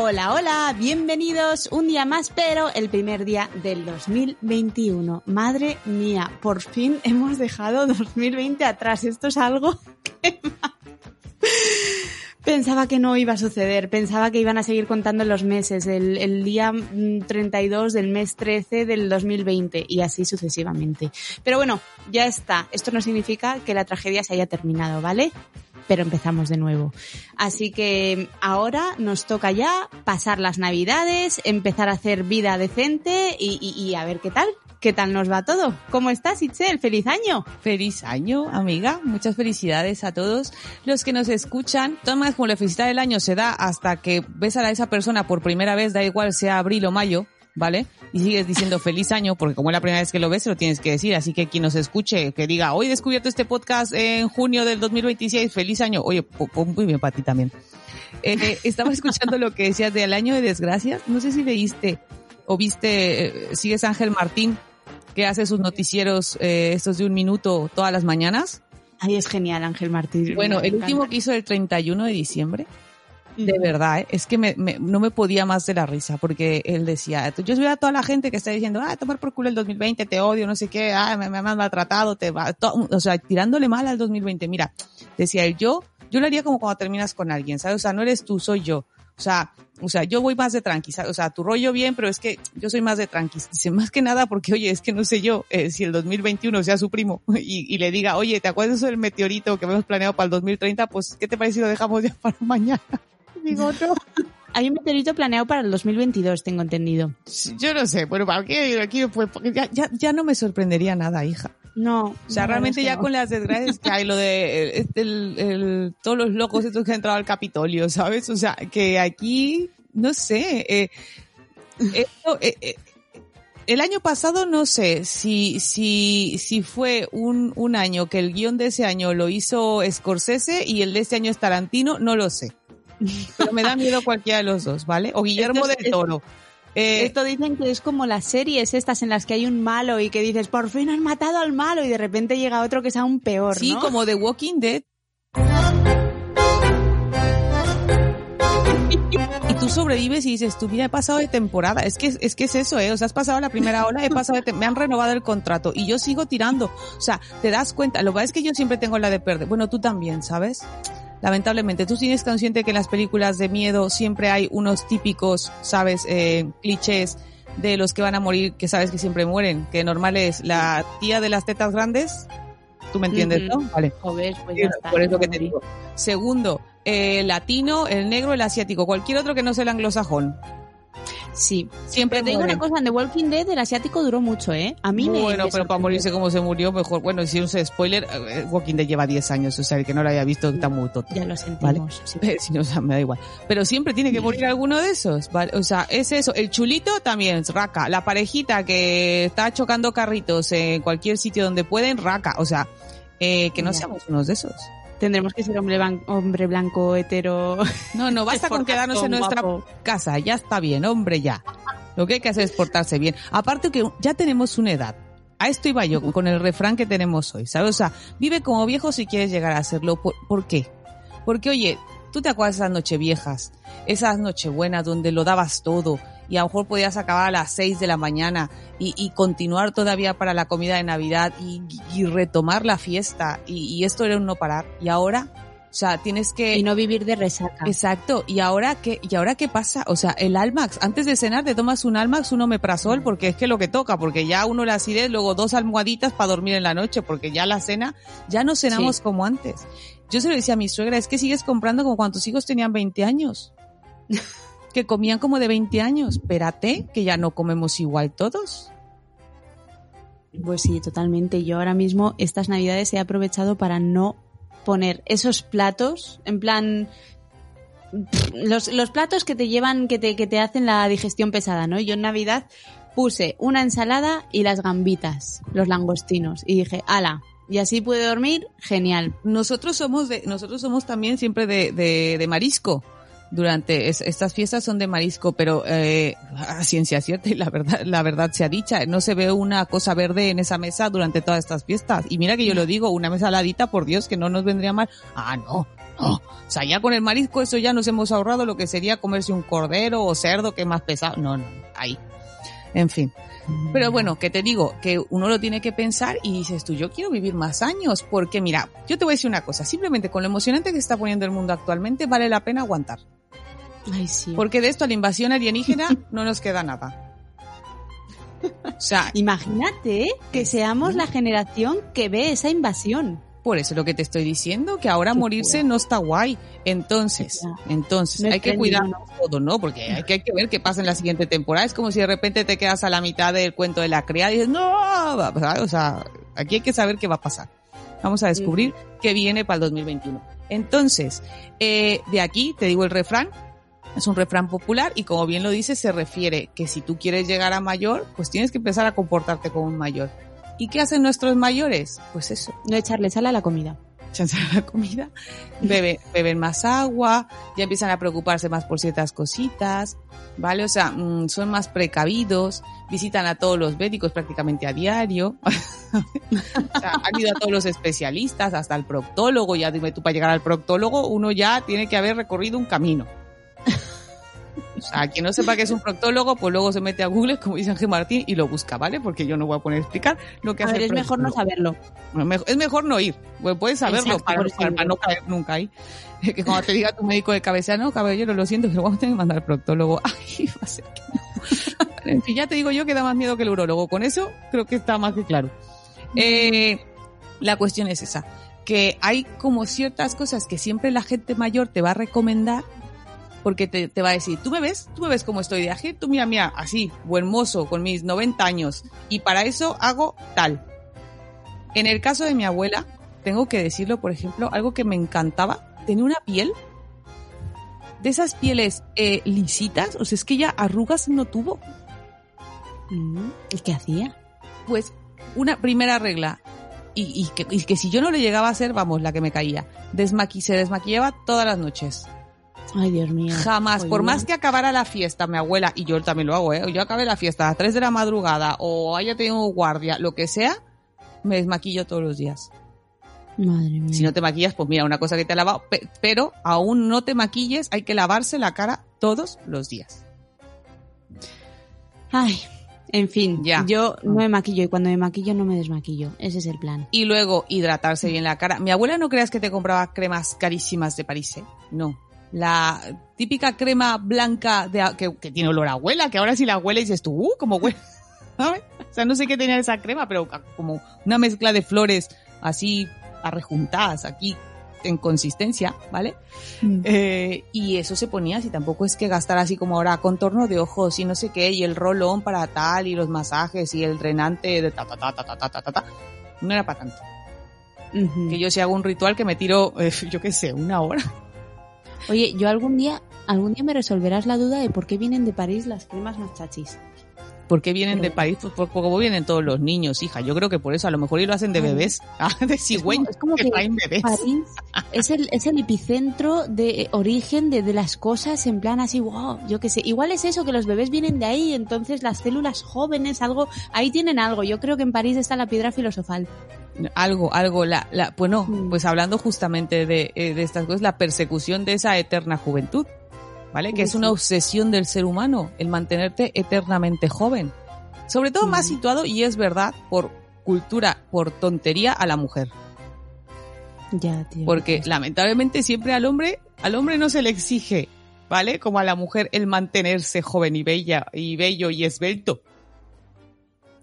Hola, hola, bienvenidos un día más, pero el primer día del 2021. Madre mía, por fin hemos dejado 2020 atrás. Esto es algo que pensaba que no iba a suceder. Pensaba que iban a seguir contando los meses, el, el, día 32 del mes 13 del 2020 y así sucesivamente. Pero bueno, ya está. Esto no significa que la tragedia se haya terminado, ¿vale? Pero empezamos de nuevo. Así que ahora nos toca ya pasar las navidades, empezar a hacer vida decente y, a ver qué tal. ¿Qué tal nos va todo? ¿Cómo estás, Itzel? ¡Feliz año! Feliz año, amiga. Muchas felicidades a todos los que nos escuchan. Tomas como la felicidad del año se da hasta que ves a esa persona por primera vez, da igual sea abril o mayo, ¿vale? Y sigues diciendo feliz año, porque como es la primera vez que lo ves, se lo tienes que decir. Así que quien nos escuche, que diga, hoy he descubierto este podcast en junio del 2026, feliz año. Oye, muy bien para ti también. Eh, estaba escuchando lo que decías del año de desgracias. No sé si leíste o viste, eh, sigues Ángel Martín, que hace sus noticieros, eh, estos de un minuto todas las mañanas. Ay, es genial Ángel Martín. Bueno, el último que hizo el 31 de diciembre de verdad, ¿eh? es que me, me, no me podía más de la risa, porque él decía, yo veo a toda la gente que está diciendo, ah, tomar por culo el 2020, te odio, no sé qué, ah, me, me has maltratado, te va, o sea, tirándole mal al 2020. Mira, decía él, yo, yo lo haría como cuando terminas con alguien, ¿sabes? O sea, no eres tú, soy yo. O sea, o sea, yo voy más de tranqui, o sea, tu rollo bien, pero es que yo soy más de tranqui. Dice, más que nada porque, oye, es que no sé yo, eh, si el 2021 sea su primo y, y, le diga, oye, ¿te acuerdas del meteorito que hemos planeado para el 2030? Pues, ¿qué te parece si lo dejamos ya para mañana? Digo, no. Hay un meteorito planeado para el 2022, tengo entendido. Yo no sé, bueno, ¿para qué? Aquí, pues, ya, ya, ya no me sorprendería nada, hija. No. O sea, no, realmente ya no. con las desgracias que hay, lo de el, el, el, todos los locos estos que han entrado al Capitolio, ¿sabes? O sea, que aquí, no sé, eh, esto, eh, eh, el año pasado no sé si, si, si fue un, un año que el guion de ese año lo hizo Scorsese y el de este año es Tarantino, no lo sé. Pero me da miedo cualquiera de los dos, ¿vale? O Guillermo del Toro. Eh, Esto dicen que es como las series estas en las que hay un malo y que dices, por fin han matado al malo y de repente llega otro que es aún peor, sí, ¿no? como The Walking Dead. Y tú sobrevives y dices, tú mira, he pasado de temporada. Es que, es que es eso, eh. O sea, has pasado la primera ola, he pasado de me han renovado el contrato y yo sigo tirando. O sea, te das cuenta. Lo que pasa es que yo siempre tengo la de perder. Bueno, tú también, ¿sabes? Lamentablemente, tú tienes consciente que en las películas de miedo siempre hay unos típicos, ¿sabes? Eh, clichés de los que van a morir, que sabes que siempre mueren. Que normal es la tía de las tetas grandes. Tú me entiendes. ¿no? Vale. Joder, pues ya está. Por eso que te digo. Segundo, el latino, el negro, el asiático, cualquier otro que no sea el anglosajón. Sí. Siempre te digo una cosa, en The Walking Dead el asiático duró mucho, ¿eh? A mí me... Bueno, me pero para morirse como se murió, mejor. Bueno, si sé, spoiler, eh, Walking Dead lleva 10 años, o sea, el que no lo haya visto está muy tonto. Ya lo sentimos. sí. Si no, o sea, me da igual. Pero siempre tiene que morir alguno de esos, ¿vale? O sea, es eso. El chulito también, raca. La parejita que está chocando carritos en cualquier sitio donde pueden, raca. O sea, eh, que no seamos unos de esos. Tendremos que ser hombre, blanco, hetero... No, no, basta con quedarnos en nuestra guapo. casa, ya está bien, hombre, ya. Lo que hay que hacer es portarse bien. Aparte que ya tenemos una edad. a esto iba yo con el refrán que tenemos hoy, ¿sabes? O sea, vive como viejo si quieres llegar a. ¿Por, por qué? Porque, oye, tú te acuerdas de esas nocheviejas, esas nochebuenas donde lo dabas todo y a lo mejor podías acabar a las 6 de la mañana y, y continuar todavía para la comida de Navidad y, y retomar la fiesta y, y esto era un no parar. Y ahora, o sea, tienes que... Y no vivir de resaca. Exacto. ¿Y ahora qué, y ahora qué pasa? O sea, el Almax, antes de cenar te tomas un Almax, un omeprazol, porque es que lo que toca, porque ya uno la acidez, luego dos almohaditas para dormir en la noche, porque ya la cena, ya no cenamos Sí. como antes. Yo se lo decía a mi suegra, es que sigues comprando como cuando tus hijos tenían 20 años. que comían como de 20 años. Espérate, que ya no comemos igual todos. Pues sí, totalmente. Yo ahora mismo estas navidades he aprovechado para no poner esos platos, en plan, los, los platos que te llevan, que te, que te hacen la digestión pesada, ¿no? Yo en Navidad puse una ensalada y las gambitas, los langostinos, y dije, ala, y así pude dormir, genial. Nosotros somos de, nosotros somos también siempre de, de, de marisco. Durante es- estas fiestas son de marisco, pero eh, a ciencia cierta y la verdad, la verdad sea dicha, no se ve una cosa verde en esa mesa durante todas estas fiestas. Y mira que yo lo digo, una mesa ladita, por Dios, que no nos vendría mal. Ah, no, no. O sea, ya con el marisco eso ya nos hemos ahorrado lo que sería comerse un cordero o cerdo, que es más pesado. No, no, ahí. En fin. Pero bueno, que te digo, que uno lo tiene que pensar y dices tú, yo quiero vivir más años, porque mira, yo te voy a decir una cosa, simplemente con lo emocionante que se está poniendo el mundo actualmente, vale la pena aguantar. Ay, sí. Porque de esto a la invasión alienígena no nos queda nada. O sea, Imagínate que seamos la generación que ve esa invasión. por eso es lo que te estoy diciendo, que ahora Qué morirse no está guay. Entonces, Ya. entonces, hay que cuidarnos todo, ¿no? Porque hay que, hay que ver qué pasa en la siguiente temporada. Es como si de repente te quedas a la mitad del cuento de la criada y dices, no, ¿sabes? o sea, aquí hay que saber qué va a pasar. Vamos a descubrir qué viene para el 2021. Entonces, eh, de aquí te digo el refrán. Es un refrán popular y como bien lo dice, se refiere que si tú quieres llegar a mayor, pues tienes que empezar a comportarte como un mayor. ¿Y qué hacen nuestros mayores? Pues eso, No echarle sal a la comida. echarse la comida, beben, beben más agua, ya empiezan a preocuparse más por ciertas cositas, ¿vale? O sea, mm, son más precavidos, visitan a todos los médicos prácticamente a diario, o sea, han ido a todos los especialistas, hasta el proctólogo, ya dime tú, para llegar al proctólogo uno ya tiene que haber recorrido un camino. Sea, quien no sepa qué es un proctólogo, pues luego se mete a Google, como dice Ángel Martín, y lo busca, ¿vale? Porque yo no voy a poner a explicar lo que A hace ver, es mejor no saberlo. Es mejor no ir. Pues puedes saberlo Exacto, para, no caer nunca ahí. Que cuando te diga tu médico de cabecera, no, caballero, lo siento, pero vamos a tener que mandar al proctólogo. Ay, va a ser que no. En fin, ya te digo yo que da más miedo que el urólogo. Con eso creo que está más que claro. Eh, la cuestión es esa. Que hay como ciertas cosas que siempre la gente mayor te va a recomendar porque te, te va a decir, tú me ves, tú me ves cómo estoy de ágil, tú mira, mira, así, buen mozo, con mis 90 años, y para eso hago tal. En el caso de mi abuela, tengo que decirlo, por ejemplo, algo que me encantaba, tenía una piel de esas pieles eh, lisitas, o sea, es que ya arrugas no tuvo. Mm, ¿Y qué hacía? Pues una primera regla, y, y que, y que si yo no le llegaba a hacer, vamos, la que me caía, desmaqui, se desmaquillaba todas las noches. Ay, Dios mío. Jamás, por más que acabara la fiesta, mi abuela, y yo también lo hago, ¿eh? yo acabé la fiesta a las 3 de la madrugada o haya tenido guardia, lo que sea, me desmaquillo todos los días. Madre mía. Si no te maquillas, pues mira, una cosa que te ha lavado, pe- pero aún no te maquilles, hay que lavarse la cara todos los días. Ay, en fin, Ya. yo no me maquillo y cuando me maquillo no me desmaquillo. Ese es el plan. Y luego hidratarse bien la cara. Mi abuela no creas que te compraba cremas carísimas de París, ¿eh? No. La típica crema blanca de, que, que tiene olor a abuela, que ahora si la huele dices tú, uh, como huele. ¿Sabes? O sea, no sé qué tenía esa crema, pero como una mezcla de flores así arrejuntadas aquí en consistencia, ¿vale? Eh, y eso se ponía así, tampoco es que gastar así como ahora contorno de ojos y no sé qué, y el rolón para tal, y los masajes, y el drenante de ta ta ta ta ta ta ta ta. ta. No era para tanto. Que yo si hago un ritual que me tiro, eh, yo qué sé, una hora. Oye, yo algún día, algún día me resolverás la duda de por qué vienen de París las cremas más chachis. ¿Por qué vienen de París? Pues por como vienen todos los niños, hija. Yo creo que por eso, a lo mejor y lo hacen de bebés, ah, de cigüeños, es como que que traen bebés. París es el, es el epicentro de origen de, de las cosas en plan así, wow, yo qué sé. Igual es eso, que los bebés vienen de ahí, entonces las células jóvenes, algo, ahí tienen algo. Yo creo que en París está la piedra filosofal. Algo, algo, la, la, bueno, Mm. pues hablando justamente de, eh, de estas cosas, la persecución de esa eterna juventud, ¿vale? Que es una obsesión del ser humano, el mantenerte eternamente joven. Sobre todo más Mm. situado, y es verdad, por cultura, por tontería a la mujer. Ya, tío. Porque lamentablemente siempre al hombre, al hombre no se le exige, ¿vale? Como a la mujer el mantenerse joven y bella, y bello y esbelto.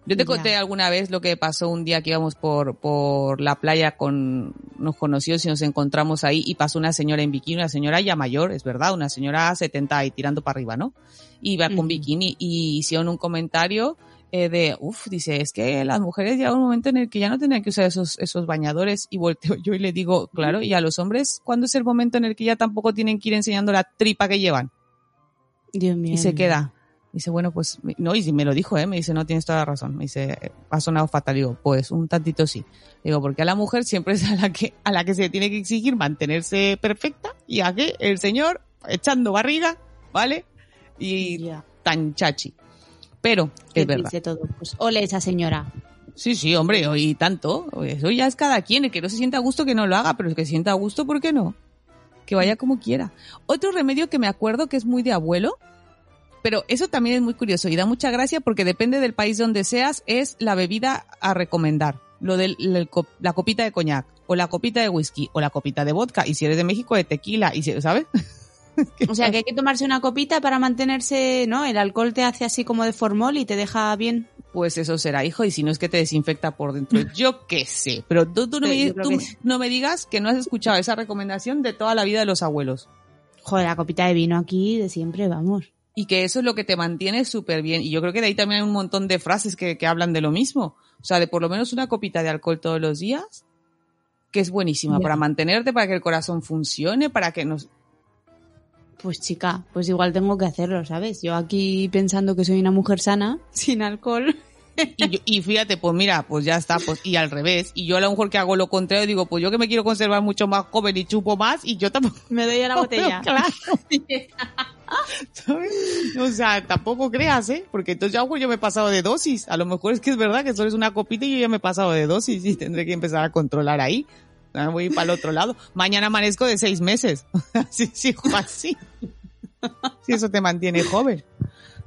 Yo te Ya. conté alguna vez lo que pasó un día que íbamos por, por la playa con unos conocidos y nos encontramos ahí y pasó una señora en bikini, una señora ya mayor, es verdad, una señora 70 y tirando para arriba, ¿no? Iba con Ujú. bikini y hicieron un comentario eh, de, uff, dice, es que las mujeres llega un momento en el que ya no tenían que usar esos, esos bañadores y volteo yo y le digo, claro, y a los hombres, ¿cuándo es el momento en el que ya tampoco tienen que ir enseñando la tripa que llevan? Dios mío. Y se queda. Dice, bueno, pues, no, y me lo dijo, ¿eh? Me dice, no, tienes toda la razón. Me dice, ha sonado fatal. Digo, pues, un tantito sí. Digo, porque a la mujer siempre es a la que, a la que se tiene que exigir mantenerse perfecta y a que el señor echando barriga, ¿vale? Y Ya. tan chachi. Pero, es verdad. triste todo. Pues ole esa señora. Sí, sí, hombre, y tanto. Eso ya es cada quien. El que no se sienta a gusto, que no lo haga, pero el que se sienta a gusto, ¿por qué no? Que vaya como quiera. Otro remedio que me acuerdo que es muy de abuelo, pero eso también es muy curioso y da mucha gracia porque depende del país donde seas, es la bebida a recomendar. Lo de la copita de coñac, o la copita de whisky, o la copita de vodka, y si eres de México, de tequila, y si, ¿sabes? O sea, que hay que tomarse una copita para mantenerse, ¿no? El alcohol te hace así como de formol y te deja bien. Pues eso será, hijo, y si no es que te desinfecta por dentro. Yo qué sé. Pero tú, tú no, me, tú que no me digas que no has escuchado esa recomendación de toda la vida de los abuelos. Joder, la copita de vino aquí de siempre, vamos. Y que eso es lo que te mantiene súper bien. Y yo creo que de ahí también hay un montón de frases que, que hablan de lo mismo. O sea, de por lo menos una copita de alcohol todos los días, que es buenísima para mantenerte, para que el corazón funcione, para que nos... Pues chica, pues igual tengo que hacerlo, ¿sabes? Yo aquí pensando que soy una mujer sana, sin alcohol. Y, yo- y fíjate, pues mira, pues ya está, pues y al revés. Y yo a lo mejor que hago lo contrario, digo, pues yo que me quiero conservar mucho más joven y chupo más, y yo tampoco... Me doy a la botella. Claro. ¿Sabes? O sea, tampoco creas, ¿eh? Porque entonces ya yo me he pasado de dosis. A lo mejor es que es verdad que solo es una copita y yo ya me he pasado de dosis y tendré que empezar a controlar ahí. Ah, Voy a ir para el otro lado. Mañana amanezco de seis meses. Sí, sí, así. Si eso te mantiene joven.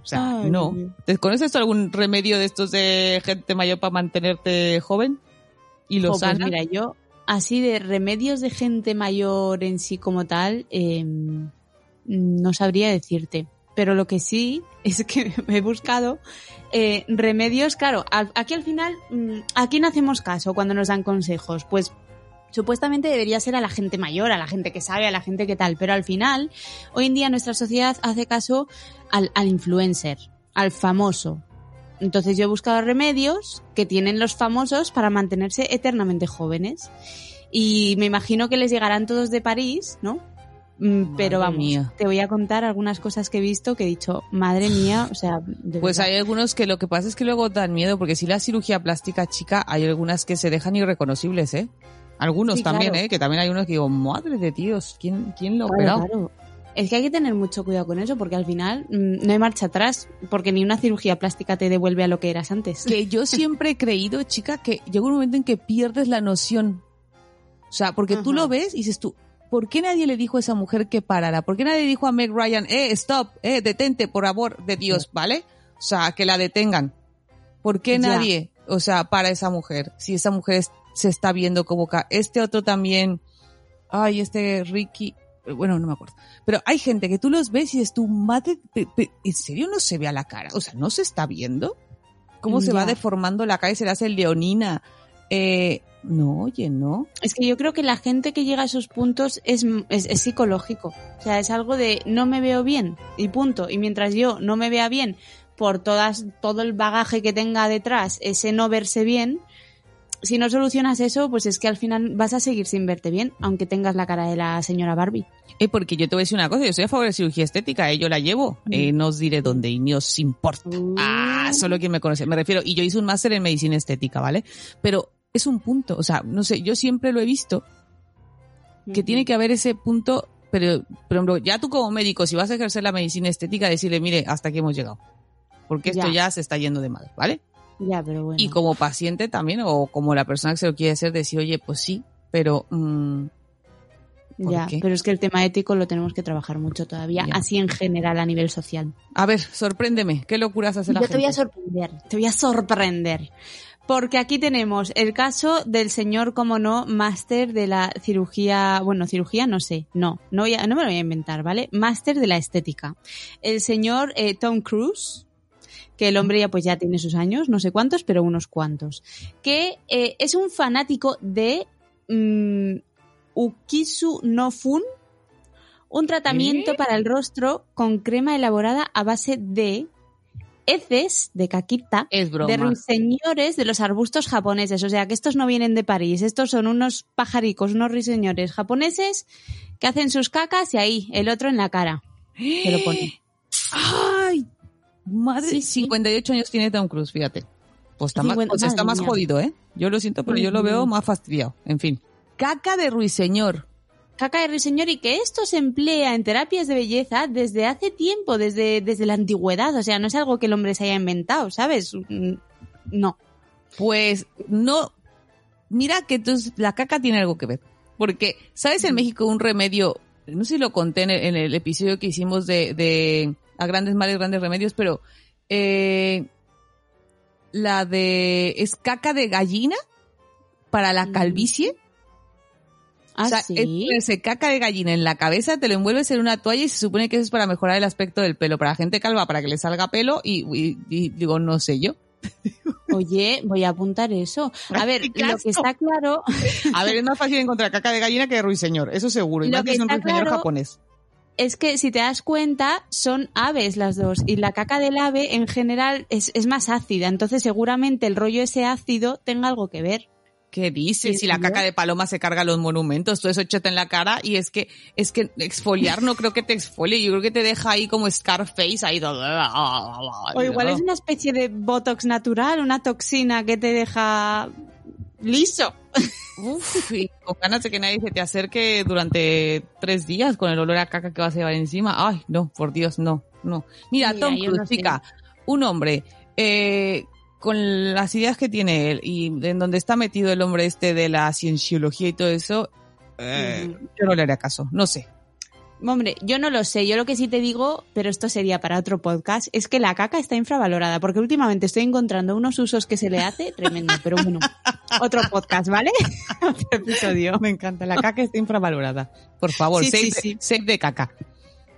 O sea, Ay, no. Dios. ¿Te conoces algún remedio de estos de gente mayor para mantenerte joven? Y lo pues sana. mira, yo así de remedios de gente mayor en sí como tal, eh, no sabría decirte. Pero lo que sí es que he buscado eh, remedios, claro, aquí al final, mm, ¿a quién hacemos caso cuando nos dan consejos? Pues supuestamente debería ser a la gente mayor, a la gente que sabe, a la gente que tal, pero al final, hoy en día nuestra sociedad hace caso al influencer, al famoso. Entonces yo he buscado remedios que tienen los famosos para mantenerse eternamente jóvenes. Y me imagino que les llegarán todos de París, ¿no? Mm, Pero Madre vamos, mía. te voy a contar algunas cosas que he visto que he dicho, madre mía, o sea, Pues hay algunos que lo que pasa es que luego dan miedo, porque si la cirugía plástica chica, hay algunas que se dejan irreconocibles, ¿eh? Algunos Sí, también, claro. ¿eh? Que también hay unos que digo, madre de Dios, ¿quién, quién lo ha Claro, operado? claro. Es que hay que tener mucho cuidado con eso porque al final mm, no hay marcha atrás porque ni una cirugía plástica te devuelve a lo que eras antes. Que yo siempre he creído, chica, que llega un momento en que pierdes la noción. O sea, porque tú lo ves y dices tú, ¿por qué nadie le dijo a esa mujer que parara? ¿Por qué nadie dijo a Meg Ryan, eh, stop, eh, detente, por amor de Dios, ¿vale? O sea, que la detengan. ¿Por qué Ya. nadie, o sea, para esa mujer? Si esa mujer es- se está viendo como ca- este otro también, ay, este Ricky, bueno, no me acuerdo. Pero hay gente que tú los ves y dices, tu madre, ¿en serio no se ve a la cara? O sea, ¿no se está viendo? ¿Cómo se va deformando la cara y se le hace leonina? Eh, no, oye, no. Es que yo creo que la gente que llega a esos puntos es, es, es psicológico. O sea, es algo de no me veo bien y punto. Y mientras yo no me vea bien por todas, todo el bagaje que tenga detrás, ese no verse bien, si no solucionas eso, pues es que al final vas a seguir sin verte bien, aunque tengas la cara de la señora Barbie. Eh, porque yo te voy a decir una cosa, yo soy a favor de cirugía estética, eh, yo la llevo, eh, no os diré dónde y ni os importa. Uh. Ah, solo quien me conoce, me refiero, y yo hice un máster en medicina estética, ¿vale? Pero es un punto, o sea, no sé, yo siempre lo he visto, que tiene que haber ese punto, pero, por ejemplo, ya tú como médico, si vas a ejercer la medicina estética, decirle, mire, hasta aquí hemos llegado. Porque esto Ya. ya se está yendo de mal, ¿vale? Ya, pero bueno. Y como paciente también, o como la persona que se lo quiere hacer, decir, oye, pues sí, pero mm, ¿por ya, qué? pero es que el tema ético lo tenemos que trabajar mucho todavía, Ya. así en general a nivel social. a ver, sorpréndeme, ¿qué locuras hace la Yo te voy a gente? sorprender, te voy a sorprender. Porque aquí tenemos el caso del señor, como no, máster de la cirugía, bueno, cirugía no sé, no, no, voy a- no me lo voy a inventar, ¿vale? Máster de la estética. El señor eh, Tom Cruise, que el hombre ya pues ya tiene sus años, no sé cuántos, pero unos cuantos, que eh, es un fanático de mm, Ukisu no Fun, un tratamiento ¿Eh? para el rostro con crema elaborada a base de heces de caquita Es broma. de ruiseñores de los arbustos japoneses. O sea, que estos no vienen de París. Estos son unos pajaricos, unos ruiseñores japoneses que hacen sus cacas y ahí, el otro en la cara. Se lo pone. ¡Ay! Madre, Sí, sí. 58 años tiene Tom Cruise, fíjate. Pues está, más, 50 pues está más jodido, ¿eh? Yo lo siento, pero yo lo veo más fastidiado. En fin. Caca de ruiseñor. Caca de ruiseñor y que esto se emplea en terapias de belleza desde hace tiempo, desde, desde la antigüedad. O sea, no es algo que el hombre se haya inventado, ¿sabes? Mm, No. Pues no. Mira que entonces la caca tiene algo que ver. Porque, ¿sabes en México un remedio? No sé si lo conté en el, en el episodio que hicimos de, de A Grandes Males, Grandes Remedios, pero eh, la de. ¿Es caca de gallina? Para la Mm. ¿Ah, o sea, sí? es ponerse caca de gallina en la cabeza, te lo envuelves en una toalla y se supone que eso es para mejorar el aspecto del pelo. Para gente calva, para que le salga pelo y, y- y digo, no sé yo. Oye, voy a apuntar eso. A ver, ¡Qué lo que está claro A ver, es más fácil encontrar caca de gallina que de ruiseñor, eso seguro. Y Lo más que es un ruiseñor claro- japonés. es que si te das cuenta, son aves las dos. Y la caca del ave en general es, es más ácida. Entonces seguramente el rollo ese ácido tenga algo que ver. ¿Qué dices? Sí, Si la caca de paloma se carga los monumentos, todo eso échate en la cara y es que, es que exfoliar no creo que te exfolie, yo creo que te deja ahí como Scarface ahí todo. O igual es una especie de botox natural, una toxina que te deja liso. Uf, y con ganas de que nadie se te acerque durante tres días con el olor a caca que vas a llevar encima. Ay, no, por Dios, no, no. Mira, Mira, Tom Cruise, no sé. chica, un hombre, eh, con las ideas que tiene él y en donde está metido el hombre este de la cienciología y todo eso, eh, Ujú. yo no le haré caso, no sé. Hombre, yo no lo sé. Yo lo que sí te digo, pero esto sería para otro podcast, es que la caca está infravalorada, porque últimamente estoy encontrando unos usos que se le hace tremendo. Pero bueno, otro podcast, ¿vale? otro episodio. Me encanta, la caca está infravalorada. Por favor, Sí, save, sí, de- sí. save de caca.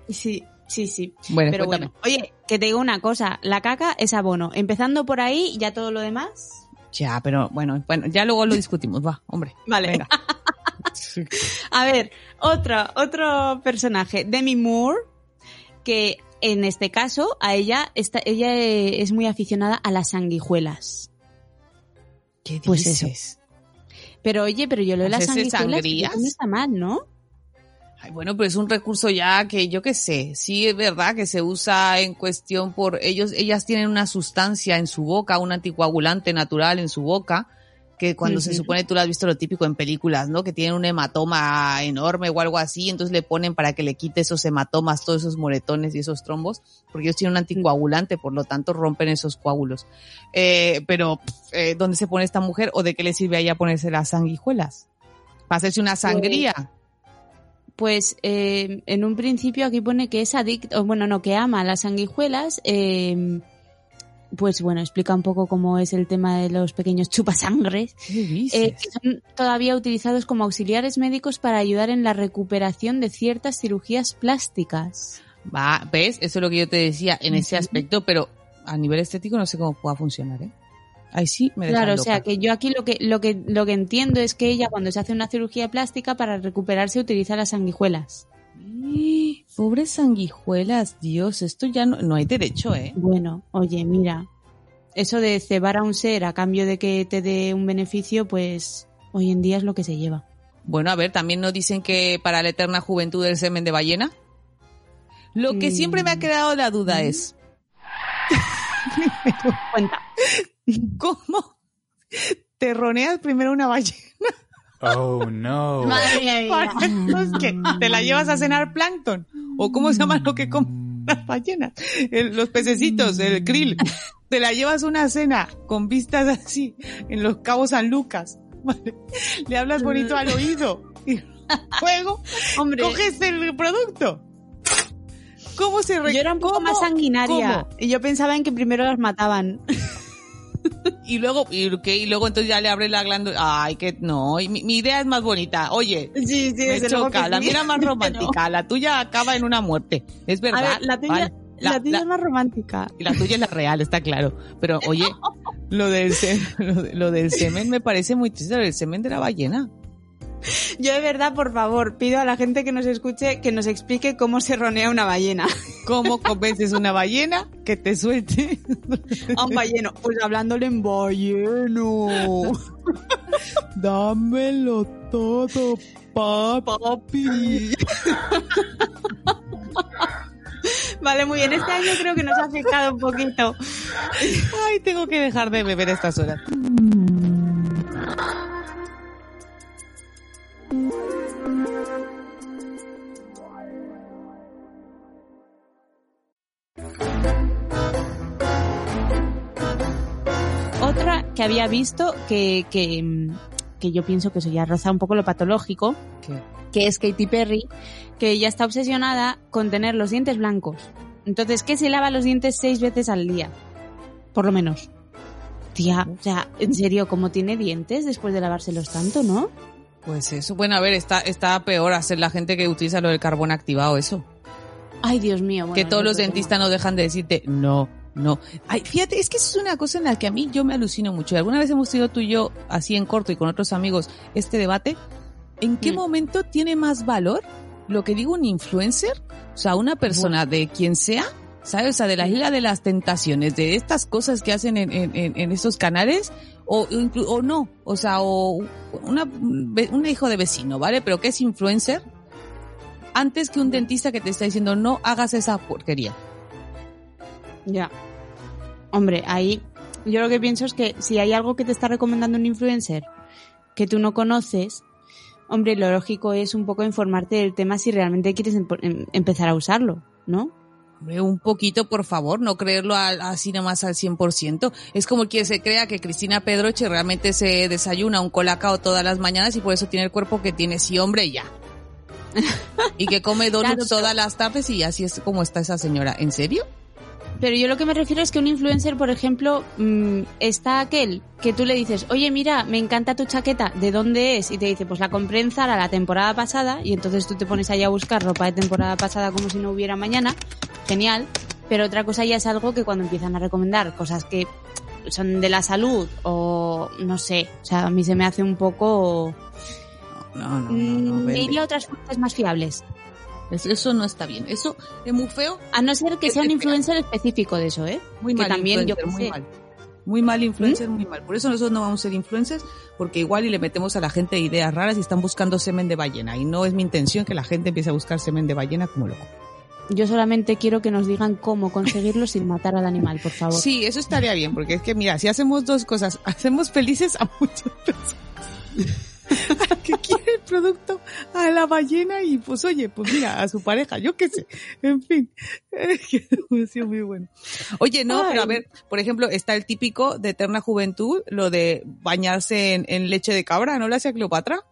Sí, sí, sí. Bueno, Pero cuéntame. bueno, oye, que te digo una cosa, la caca es abono. Empezando por ahí, ya todo lo demás. Ya, pero bueno, bueno, ya luego lo discutimos, va, hombre. Vale. Venga. A ver, otro, otro personaje, Demi Moore, que en este caso, a ella, está, ella es muy aficionada a las sanguijuelas. ¿Qué Pues dices? Pero oye, pero yo lo de las ¿Hacerse sanguijuelas eso no está mal, ¿no? Ay, bueno, pero es un recurso ya que yo qué sé, sí es verdad que se usa en cuestión por ellos, ellas tienen una sustancia en su boca, un anticoagulante natural en su boca, que cuando se supone, tú lo has visto lo típico en películas, ¿no? Que tienen un hematoma enorme o algo así, entonces le ponen para que le quite esos hematomas, todos esos moretones y esos trombos, porque ellos tienen un anticoagulante, por lo tanto rompen esos coágulos. Eh, pero, eh, ¿dónde se pone esta mujer o de qué le sirve a ella ponerse las sanguijuelas? ¿Para hacerse una sangría? Pues eh, en un principio aquí pone que es adicto, bueno, no, que ama las sanguijuelas. eh, pues bueno, explica un poco cómo es el tema de los pequeños chupasangres. Eh, que son todavía utilizados como auxiliares médicos para ayudar en la recuperación de ciertas cirugías plásticas. Va, ¿ves? Eso es lo que yo te decía en ese aspecto, pero a nivel estético no sé cómo pueda funcionar, ¿eh? Ahí sí me Claro, o sea que yo aquí lo que, lo que lo que entiendo es que ella cuando se hace una cirugía plástica para recuperarse utiliza las sanguijuelas. Pobres sanguijuelas, Dios, esto ya no, no hay derecho, ¿eh? Bueno, oye, mira, eso de cebar a un ser a cambio de que te dé un beneficio, pues hoy en día es lo que se lleva. Bueno, a ver, también nos dicen que para la eterna juventud el semen de ballena. Lo que siempre me ha Mm. quedado la duda es, Cuenta. ¿cómo te roneas primero una ballena? Oh, no. Madre mía, mía. ¿Es que ¿Te la llevas a cenar plancton? ¿O cómo se llama lo que comen las ballenas? El- los pececitos, el krill. Te la llevas a una cena con vistas así en los cabos San Lucas. ¿vale? Le hablas bonito al oído y luego Hombre, coges el producto. ¿Cómo se yo era un poco cómo- más sanguinaria. cómo? Y yo pensaba en que primero las mataban. Y luego, y, ¿qué? y luego entonces ya le abres la glándula. Ay, que no. y mi, mi idea es más bonita. Oye, Sí, sí, me choca. La mía era más romántica. La tuya acaba en una muerte. Es A verdad. ver, la tuya, Vale. la, La- tuya la- es más romántica. Y la tuya es la real, está claro. Pero oye, lo del, semen, lo, lo del semen me parece muy triste, lo del semen de la ballena. Yo de verdad, por favor, pido a la gente que nos escuche que nos explique cómo se ronea una ballena. ¿Cómo convences una ballena que te suelte? A un balleno. Pues hablándole en balleno. Dámelo todo, papi. Vale, muy bien. Este año creo que nos ha afectado un poquito. Ay, tengo que dejar de beber estas horas. Otra que había visto que, que, mm, que yo pienso que eso ya roza un poco lo patológico, ¿Qué? que es Katy Perry, que ella está obsesionada con tener los dientes blancos. Entonces, que se lava los dientes seis veces al día. Por lo menos. Tía, o sea, en serio, ¿cómo tiene dientes después de lavárselos tanto, no? Pues eso, bueno, a ver, está, está peor hacer la gente que utiliza lo del carbón activado, eso. Ay, Dios mío. bueno, que todos los dentistas no dejan de decirte no, no. Ay, fíjate, es que eso es una cosa en la que a mí yo me alucino mucho. Y alguna vez hemos tenido tú y yo, así en corto y con otros amigos, este debate. ¿En qué Mm. momento tiene más valor lo que digo un influencer? O sea, una persona de quien sea, ¿sabes? O sea, de la isla de las tentaciones, de estas cosas que hacen en, en, estos canales, o, o no, o sea, o una, un hijo de vecino, ¿vale? Pero que es influencer, antes que un dentista que te está diciendo no hagas esa porquería. Ya. Hombre, ahí yo lo que pienso es que si hay algo que te está recomendando un influencer que tú no conoces, hombre, lo lógico es un poco informarte del tema si realmente quieres em- empezar a usarlo, ¿no? Hombre, un poquito, por favor, no creerlo así nada más al 100%. Es como quien se crea que Cristina Pedroche realmente se desayuna un colacao todas las mañanas y por eso tiene el cuerpo que tiene. Sí, hombre, ya. y que come donuts Claro, todas las tardes y así es como está esa señora. ¿En serio? Pero yo lo que me refiero es que un influencer, por ejemplo, mm, está aquel que tú le dices, oye, mira, me encanta tu chaqueta, ¿de dónde es? Y te dice, pues la compré en Zara la temporada pasada, y entonces tú te pones ahí a buscar ropa de temporada pasada como si no hubiera mañana. Genial. Pero otra cosa ya es algo que cuando empiezan a recomendar cosas que son de la salud o no sé, o sea, a mí se me hace un poco... No, no, no. no, me iría a otras fuentes más fiables. Eso, eso no está bien. Eso es muy feo. A no ser que sea un influencer específico de eso, ¿eh? Muy que mal también yo muy sé. mal. Muy mal influencer, muy mal. Por eso nosotros no vamos a ser influencers, porque igual y le metemos a la gente ideas raras y están buscando semen de ballena. Y no es mi intención que la gente empiece a buscar semen de ballena como loco. Yo solamente quiero que nos digan cómo conseguirlo sin matar al animal, por favor. Sí, eso estaría bien, porque es que mira, si hacemos dos cosas, hacemos felices a muchas personas. Que quiere el producto, a la ballena y pues oye, pues mira, a su pareja, yo qué sé. En fin, ha sido muy bueno. Oye, no, pero a ver, por ejemplo, está el típico de eterna juventud, lo de bañarse en, en leche de cabra, ¿no lo hacía Cleopatra?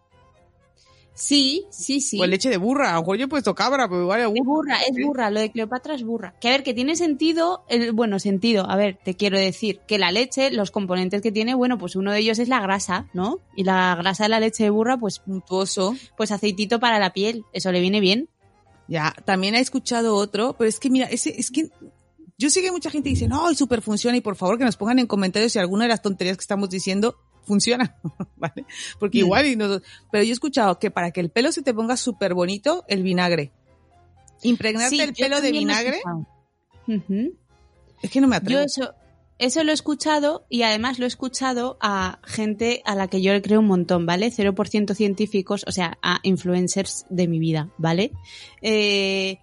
Sí, sí, sí. O leche de burra, ojo, yo he puesto cabra, pero igual es Es burra. burra, es burra, lo de Cleopatra es burra. Que a ver, que tiene sentido, el, bueno, sentido, a ver, te quiero decir, que la leche, los componentes que tiene, bueno, pues uno de ellos es la grasa, ¿no? Y la grasa de la leche de burra, pues, Puntuoso. pues aceitito para la piel, eso le viene bien. Ya, también he escuchado otro, pero es que mira, ese, es que yo sé que mucha gente dice, no, super funciona y por favor que nos pongan en comentarios si alguna de las tonterías que estamos diciendo funciona, ¿vale? Porque igual, y no- pero yo he escuchado que para que el pelo se te ponga súper bonito, el vinagre. Impregnarte Sí, el pelo de vinagre, es que no me atrevo. Yo eso, eso lo he escuchado y además lo he escuchado a gente a la que yo le creo un montón, ¿vale? 0% científicos, o sea, a influencers de mi vida, ¿vale? Eh,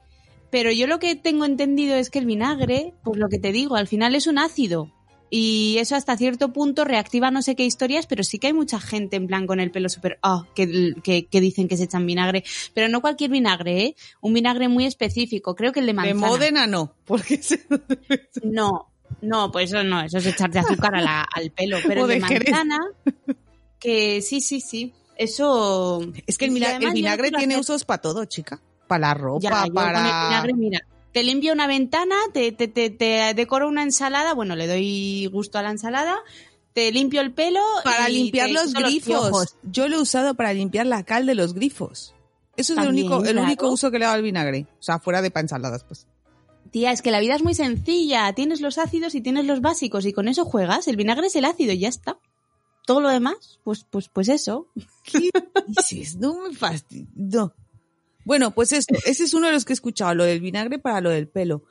pero yo lo que tengo entendido es que el vinagre, pues lo que te digo, al final es un ácido. Y eso hasta cierto punto reactiva no sé qué historias, pero sí que hay mucha gente en plan con el pelo súper, ah, que, que, que dicen que se echan vinagre. Pero no cualquier vinagre, ¿eh? Un vinagre muy específico. Creo que el de De manzana. Módena no, porque se- No, no, pues eso no, eso es echarte azúcar a la- al pelo. Pero O el de de Jerez. manzana, que sí, sí, sí. Eso. es que el, vinagre tiene usos para todo, chica. Para la ropa, Ya, con el para... vinagre, mira, te limpio una ventana, te, te, te, te decoro una ensalada, bueno, le doy gusto a la ensalada, te limpio el pelo. Para y limpiar los grifos. Yo lo he usado para limpiar la cal de los grifos. Eso es el único, el claro. único uso que le he dado al vinagre. O sea, fuera de para ensaladas, pues. Tía, es que la vida es muy sencilla. Tienes los ácidos y tienes los básicos y con eso juegas. El vinagre es el ácido y ya está. Todo lo demás, pues, pues, pues eso. ¿Qué dices? No me fastidio. No. Bueno, pues esto, ese es uno de los que he escuchado, lo del vinagre para lo del pelo.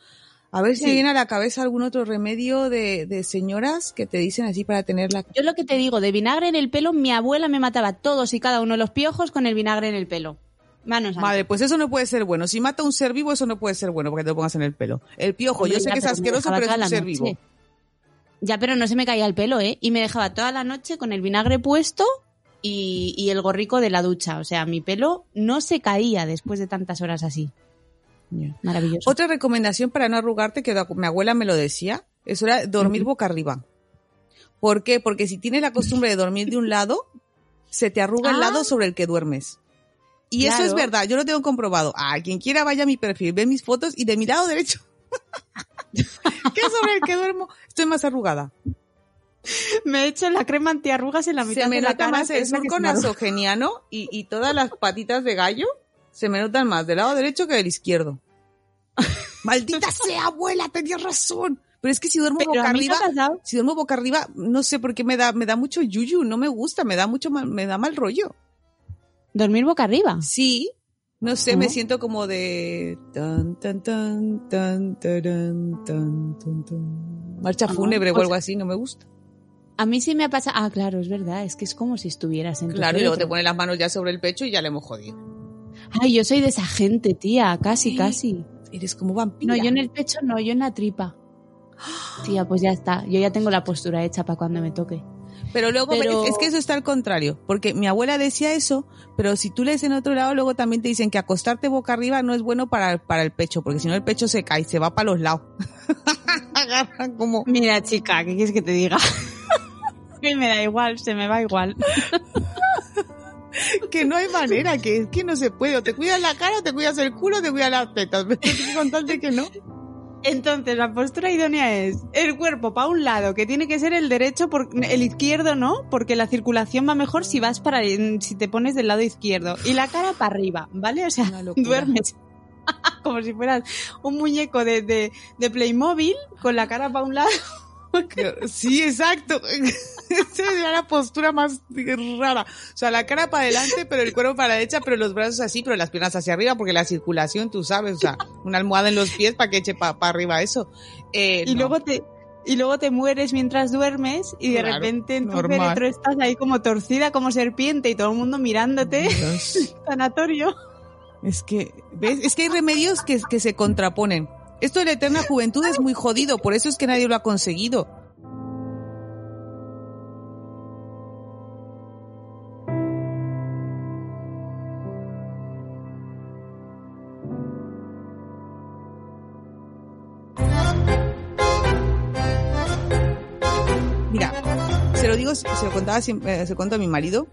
A ver si Sí. me viene a la cabeza algún otro remedio de, de señoras que te dicen así para tener la... Yo lo que te digo, de vinagre en el pelo, mi abuela me mataba todos y cada uno de los piojos con el vinagre en el pelo. Manos Madre, pues eso no puede ser bueno. Si mata a un ser vivo, eso no puede ser bueno porque te lo pongas en el pelo. El piojo, Hombre, yo sé ya, que es asqueroso, pero es un ser noche. vivo. Ya, pero no se me caía el pelo, ¿eh? Y me dejaba toda la noche con el vinagre puesto y, y el gorrico de la ducha. O sea, mi pelo no se caía después de tantas horas así. Maravilloso. Otra recomendación para no arrugarte, que mi abuela me lo decía, eso era dormir boca arriba. ¿Por qué? Porque si tienes la costumbre de dormir de un lado, se te arruga el Ah. lado sobre el que duermes. Y eso es verdad, yo lo tengo comprobado. A quien quiera vaya a mi perfil, ve mis fotos y de mi lado derecho, que es sobre el que duermo, estoy más arrugada. Me he hecho la crema antiarrugas en la mitad Se me de la nota cara. más el surco nasogeniano y, y todas las patitas de gallo se me notan más del lado derecho que del izquierdo. Maldita sea, abuela, tenías razón. Pero es que si duermo Pero boca arriba, si duermo boca arriba, no sé por qué me da, me da mucho yuyu, no me gusta, me da mucho mal, me da mal rollo. Dormir boca arriba. Sí, no sé, me siento como de tan tan tan tan taran, tan tan tan. marcha Ah, fúnebre o pues- algo así, no me gusta. A mí sí me ha pasado. Ah, claro, es verdad. Es que es como si estuvieras en tu Claro, y luego te pone las manos ya sobre el pecho y ya le hemos jodido. Ay, yo soy de esa gente, tía. Casi, Sí. casi. Eres como vampiro. No, yo en el pecho no, yo en la tripa. Tía, pues ya está. Yo ya tengo la postura hecha para cuando me toque. Pero luego Pero- es que eso está al contrario, porque mi abuela decía eso, pero si tú lees en otro lado, luego también te dicen que acostarte boca arriba no es bueno para, para el pecho, porque si no el pecho se cae, se va para los lados. Agarran como... Mira, chica, ¿qué quieres que te diga? Que me da igual, se me va igual. Que no hay manera, que es que no se puede. O te cuidas la cara, o te cuidas el culo, o te cuidas las tetas. Pero contarte que no. Entonces, la postura idónea es el cuerpo para un lado, que tiene que ser el derecho, por, el izquierdo no, porque la circulación va mejor si vas para, si te pones del lado izquierdo. Y la cara para arriba, ¿vale? O sea, duermes como si fueras un muñeco de, de, de Playmobil con la cara para un lado. Sí, exacto. Esa era la postura más rara. O sea, la cara para adelante, pero el cuerpo para la derecha, pero los brazos así, pero las piernas hacia arriba, porque la circulación, tú sabes, o sea, una almohada en los pies para que eche para arriba eso. Eh, Y no. luego te... Y luego te mueres mientras duermes y de Claro, repente en tu féretro estás ahí como torcida como serpiente y todo el mundo mirándote. Sanatorio. Es que, ¿ves? Es que hay remedios que, que se contraponen. Esto de la eterna juventud es muy jodido, por eso es que nadie lo ha conseguido. Mira, se lo digo, se lo contaba se lo cuento a mi marido,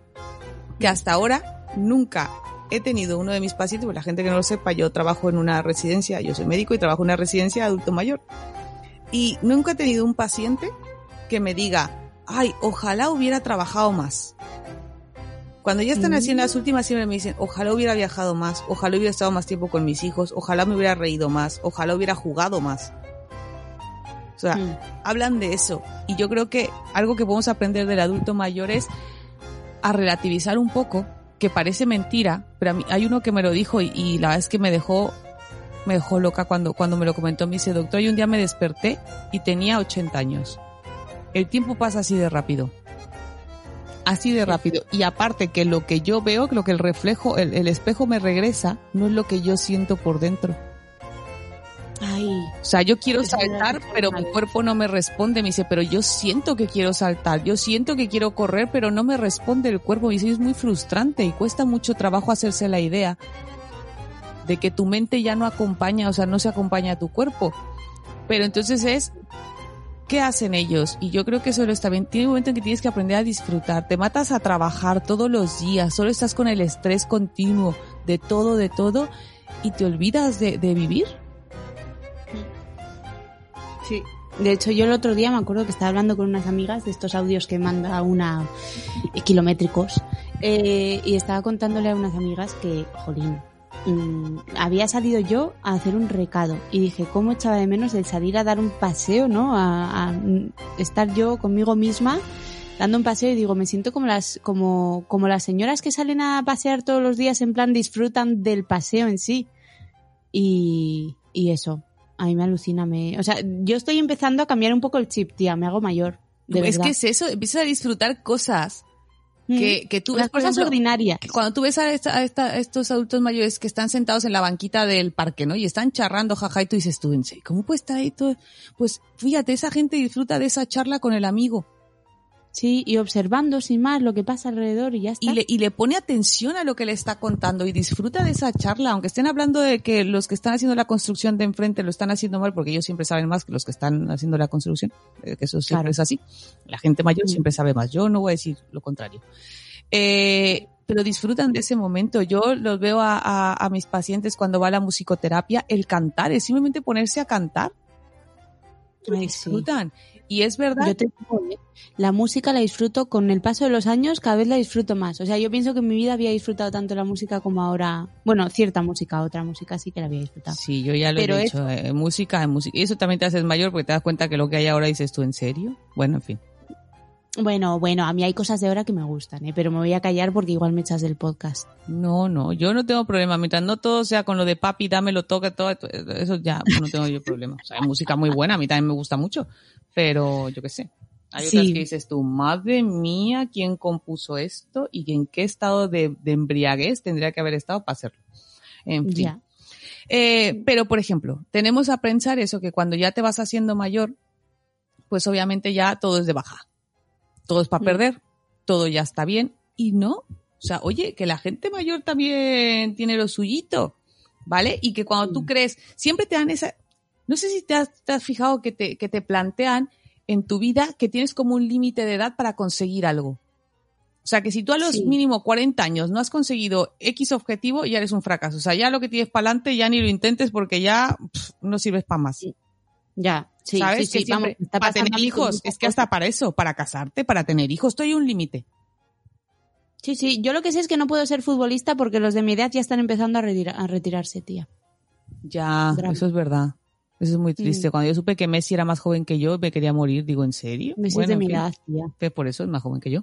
que hasta ahora nunca he tenido uno de mis pacientes, pues la gente que no lo sepa, yo trabajo en una residencia, yo soy médico y trabajo en una residencia de adulto mayor. Y nunca he tenido un paciente que me diga, ay, ojalá hubiera trabajado más. Cuando ya están en las últimas siempre me dicen, ojalá hubiera viajado más, ojalá hubiera estado más tiempo con mis hijos, ojalá me hubiera reído más, ojalá hubiera jugado más. O sea, Mm. hablan de eso. Y yo creo que algo que podemos aprender del adulto mayor es a relativizar un poco, que parece mentira, pero a mí hay uno que me lo dijo y, la verdad es que me dejó, me dejó loca cuando, cuando me lo comentó. Me dice, doctor, y un día me desperté y tenía 80 años. el tiempo pasa así de rápido. Así de rápido. Y aparte que lo que yo veo, lo que el reflejo, el espejo me regresa, no es lo que yo siento por dentro. Ay, O sea, yo quiero saltar, pero mi cuerpo no me responde. Me dice, pero yo siento que quiero saltar, yo siento que quiero correr, pero no me responde el cuerpo. Y sí, es muy frustrante y cuesta mucho trabajo hacerse la idea de que tu mente ya no acompaña, o sea, no se acompaña a tu cuerpo. Pero entonces es, ¿qué hacen ellos? Y yo creo que eso lo está bien. Tiene un momento en que tienes que aprender a disfrutar. Te matas a trabajar todos los días, solo estás con el estrés continuo de todo, de todo, y te olvidas de, de vivir. De hecho, yo el otro día me acuerdo que estaba hablando con unas amigas de estos audios que manda una eh, kilométricos eh, y estaba contándole a unas amigas que, jolín, mm, había salido yo a hacer un recado y dije, ¿cómo echaba de menos el salir a dar un paseo, no? A, a, estar yo conmigo misma dando un paseo y digo, me siento como las, como, como las señoras que salen a pasear todos los días en plan disfrutan del paseo en sí. Y, y eso, a mí me alucina, me, o sea, yo estoy empezando a cambiar un poco el chip, tía, me hago mayor. De es verdad. que es eso, empiezas a disfrutar cosas que, que tú Las ves, por cosas ejemplo, ordinarias. cuando tú ves a, esta- a esta- a estos adultos mayores que están sentados en la banquita del parque, ¿no? Y están charrando, jaja, y tú dices tú. ¿cómo puede estar ahí todo? Pues fíjate, esa gente disfruta de esa charla con el amigo Sí, y observando sin más lo que pasa alrededor y ya está. y le, y le pone atención a lo que le está contando y disfruta de esa charla, aunque estén hablando de que los que están haciendo la construcción de enfrente lo están haciendo mal, porque ellos siempre saben más que los que están haciendo la construcción, eh, que eso siempre Claro. es así. La gente mayor siempre sabe más. Yo no voy a decir lo contrario. Eh, pero disfrutan de ese momento. Yo los veo a, a- a mis pacientes cuando va a la musicoterapia, el cantar, es simplemente ponerse a cantar. Sí. Y es verdad. Yo te digo, ¿eh? la música la disfruto con el paso de los años, cada vez la disfruto más. O sea, yo pienso que en mi vida había disfrutado tanto la música como ahora. Bueno, cierta música, otra música sí que la había disfrutado. Sí, yo ya lo Pero he dicho, eh, música, en música. Y eso también te haces mayor porque te das cuenta que lo que hay ahora dices tú, ¿en serio? Bueno, en fin. Bueno, bueno, a mí hay cosas de ahora que me gustan, ¿eh? pero me voy a callar porque igual me echas del podcast. No, no, yo no tengo problema. Mientras no todo sea con lo de papi, dámelo, toque, todo, eso ya no tengo yo problema. O sea, hay música muy buena, a mí también me gusta mucho, pero yo qué sé. Hay otras Sí. que dices tú, madre mía, ¿quién compuso esto? ¿Y en qué estado de, de embriaguez tendría que haber estado para hacerlo? En fin. Ya. Eh, pero, por ejemplo, tenemos a pensar eso, que cuando ya te vas haciendo mayor, pues obviamente ya todo es de baja. Todo es para Mm. perder, todo ya está bien, y no. O sea, oye, que la gente mayor también tiene lo suyito, ¿vale? Y que cuando tú Mm. crees, siempre te dan esa, no sé si te has, te has fijado que te, que te plantean en tu vida que tienes como un límite de edad para conseguir algo. O sea, que si tú a los Sí. mínimo 40 años no has conseguido X objetivo, ya eres un fracaso. O sea, ya lo que tienes para adelante ya ni lo intentes porque ya pff, no sirves para más. Ya, sí, ¿Sabes? sí, sí, que siempre, vamos, está para tener hijos, es que hasta para eso, para casarte, para tener hijos, estoy un límite. Sí, sí, yo lo que sé es que no puedo ser futbolista porque los de mi edad ya están empezando a, retira- a retirarse, tía. Ya, Drama. eso es verdad. Eso es muy triste. Mm. Cuando yo supe que Messi era más joven que yo, me quería morir. Digo, ¿en serio? Me Bueno, de en mi edad, tía. que por eso es más joven que yo.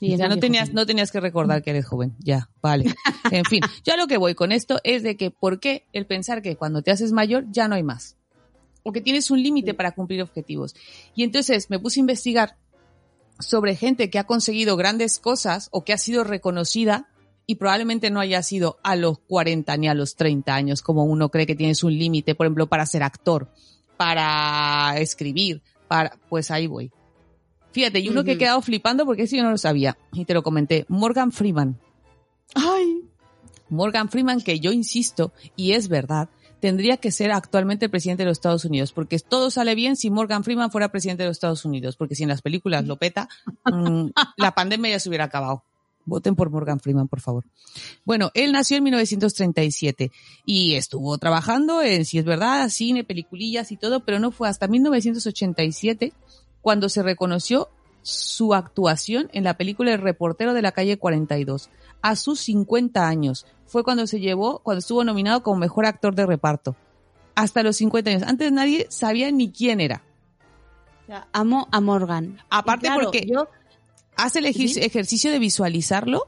Y es ya más no tenías, no tenías que recordar que eres joven. Ya, vale. En fin, yo a lo que voy con esto es de que, ¿por qué el pensar que cuando te haces mayor ya no hay más? O que tienes un límite para cumplir objetivos. Y entonces me puse a investigar sobre gente que ha conseguido grandes cosas o que ha sido reconocida y probablemente no haya sido a los 40 ni a los 30 años como uno cree que tienes un límite, por ejemplo, para ser actor, para escribir, para, pues ahí voy. Fíjate, y uno que he quedado flipando porque eso yo no lo sabía y te lo comenté, Morgan Freeman. Ay, Morgan Freeman, que yo insisto, y es verdad, tendría que ser actualmente el presidente de los Estados Unidos, porque todo sale bien si Morgan Freeman fuera presidente de los Estados Unidos, porque si en las películas lo peta, mm, la pandemia ya se hubiera acabado. Voten por Morgan Freeman, por favor. Bueno, él nació en 1937 y estuvo trabajando en, si es verdad, cine, peliculillas y todo, pero no fue hasta 1987 cuando se reconoció su actuación en la película El reportero de la calle 42. A sus 50 años fue cuando se llevó, cuando estuvo nominado como mejor actor de reparto. Hasta los 50 años. Antes nadie sabía ni quién era. amo a Morgan. Aparte claro, porque yo hace el Sí. ejercicio de visualizarlo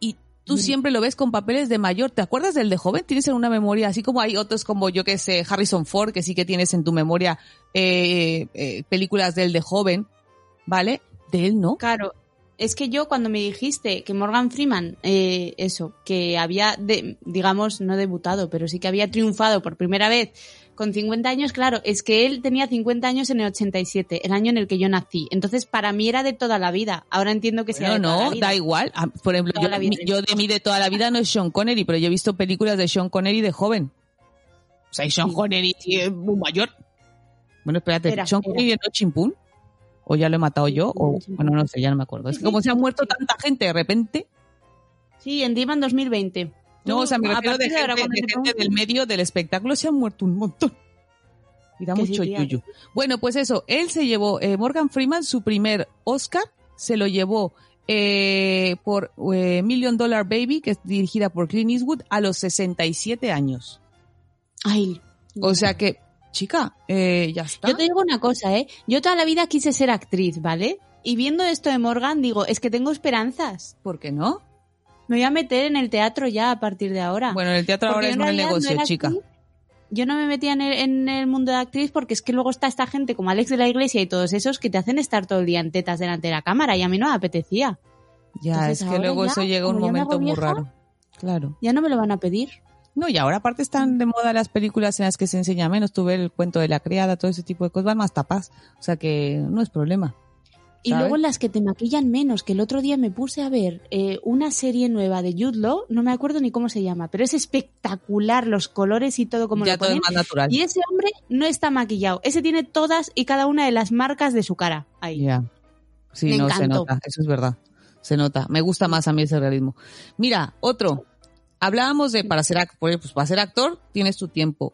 y tú siempre lo ves con papeles de mayor. ¿Te acuerdas del de joven? Tienes en una memoria, así como hay otros como yo que sé, Harrison Ford, que sí que tienes en tu memoria eh, eh, películas del de joven, ¿vale? De él no. Claro, es que yo cuando me dijiste que Morgan Freeman, eh, eso, que había, de, digamos, no debutado, pero sí que había triunfado por primera vez con 50 años, claro, es que él tenía 50 años en el 87, el año en el que yo nací. Entonces, para mí era de toda la vida. Ahora entiendo que sea No, de toda la no, vida. da igual. Ah, Por ejemplo, yo, de mí de toda la vida no es Sean Connery, pero yo he visto películas de Sean Connery de joven. O sea, y Sean. Connery es muy mayor. Bueno, espérate, ¿Sean. Connery no chimpún? ¿O ya lo he matado yo? O, bueno, no sé, ya no me acuerdo. Es que Sí, como se ha sí, muerto sí. tanta gente de repente. Sí, en Dima en 2020. No, o sea, me refiero de ahora, gente, de te gente del medio del espectáculo se han muerto un montón. Y da sí, mucho tía, yuyu. Bueno, pues eso, él se llevó, eh, Morgan Freeman, su primer Oscar, se lo llevó eh, por eh, Million Dollar Baby, que es dirigida por Clint Eastwood, a los 67 años. Ay. O sea que, chica, eh, ya está. Yo te digo una cosa, ¿eh? Yo toda la vida quise ser actriz, ¿vale? Y viendo esto de Morgan, digo, es que tengo esperanzas. ¿Por qué no? Me voy a meter en el teatro ya a partir de ahora. Bueno, en el teatro Porque ahora es no negocio, chica. actriz. Yo no me metía en el, en el mundo de actriz porque es que luego está esta gente como Alex de la Iglesia y todos esos que te hacen estar todo el día en tetas delante de la cámara y a mí no me apetecía. Ya, Entonces es que luego ya, eso llega un momento muy vieja, raro. Claro. Ya no me lo van a pedir. No, y ahora aparte están de moda las películas en las que se enseña menos. Tú ves el cuento de la criada, todo ese tipo de cosas, van más tapas. O sea que no es problema. Y ¿sabes? luego las que te maquillan menos, que el otro día me puse a ver eh, una serie nueva de Jude Law, no me acuerdo ni cómo se llama, pero es espectacular los colores y todo como ya lo todo es más natural. Y ese hombre no está maquillado, ese tiene todas y cada una de las marcas de su cara ahí. Ya. Sí, Me no se nota, eso es verdad. Se nota. Me gusta más a mí ese realismo. Mira, otro. Hablábamos de para ser, ac- pues, para ser actor tienes tu tiempo.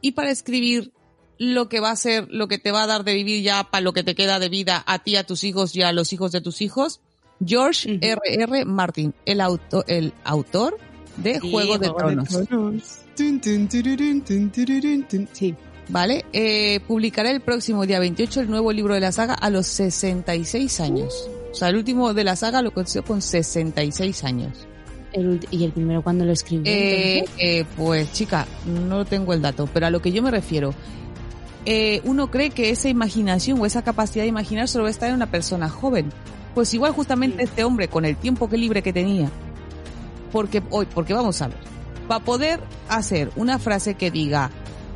Y para escribir lo que va a ser, lo que te va a dar de vivir ya para lo que te queda de vida a ti, a tus hijos y a los hijos de tus hijos, George Ujú. R. R. Martin, el, auto, el autor de Sí, Juego de Juego de Tronos. Tun, tun, tururún, tun, tururún, tun. Sí. ¿Vale? Eh, publicará el próximo día 28 el nuevo libro de la saga a los 66 años. O sea, el último de la saga lo consiguió con 66 años. El ¿Y el primero cuando lo escribió? Eh, eh, pues chica, no tengo el dato, pero a lo que yo me refiero, eh, uno cree que esa imaginación o esa capacidad de imaginar solo va a estar en una persona joven. Pues igual justamente Sí. este hombre, con el tiempo que libre que tenía, porque hoy, porque vamos a ver, para poder hacer una frase que diga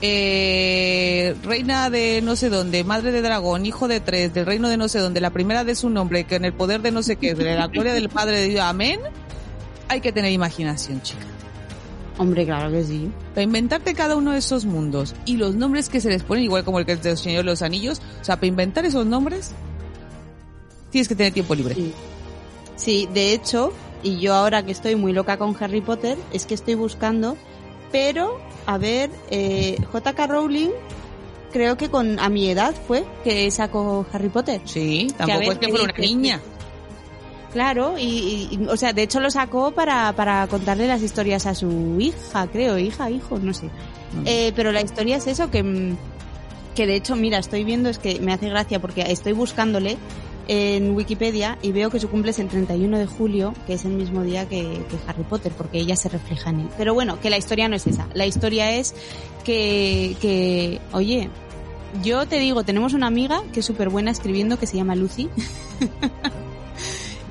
eh, reina de no sé dónde, madre de dragón, hijo de tres, del reino de no sé dónde, la primera de su nombre, que en el poder de no sé qué, de la gloria del Padre de Dios, amén, hay que tener imaginación, chica. Hombre, claro que sí. Para inventarte cada uno de esos mundos y los nombres que se les ponen, igual como el que es del Señor de los Anillos, o sea, para inventar esos nombres, tienes que tener tiempo libre. Sí. Sí, de hecho, y yo ahora que estoy muy loca con Harry Potter, es que estoy buscando, pero, a ver, eh, J.K. Rowling, creo que con a mi edad fue que sacó Harry Potter. Sí, tampoco ver, es que ¿qué fuera una niña. Claro, y, o sea, de hecho lo sacó para, para contarle las historias a su hija, creo, hija, hijo, no sé. Eh, pero la historia es eso, que, que de hecho, mira, estoy viendo, es que me hace gracia porque estoy buscándole en Wikipedia y veo que su cumple es el 31 de julio, que es el mismo día que, que Harry Potter, porque ella se refleja en él. Pero bueno, que la historia no es esa. La historia es que, que oye, yo te digo, tenemos una amiga que es súper buena escribiendo, que se llama Lucy.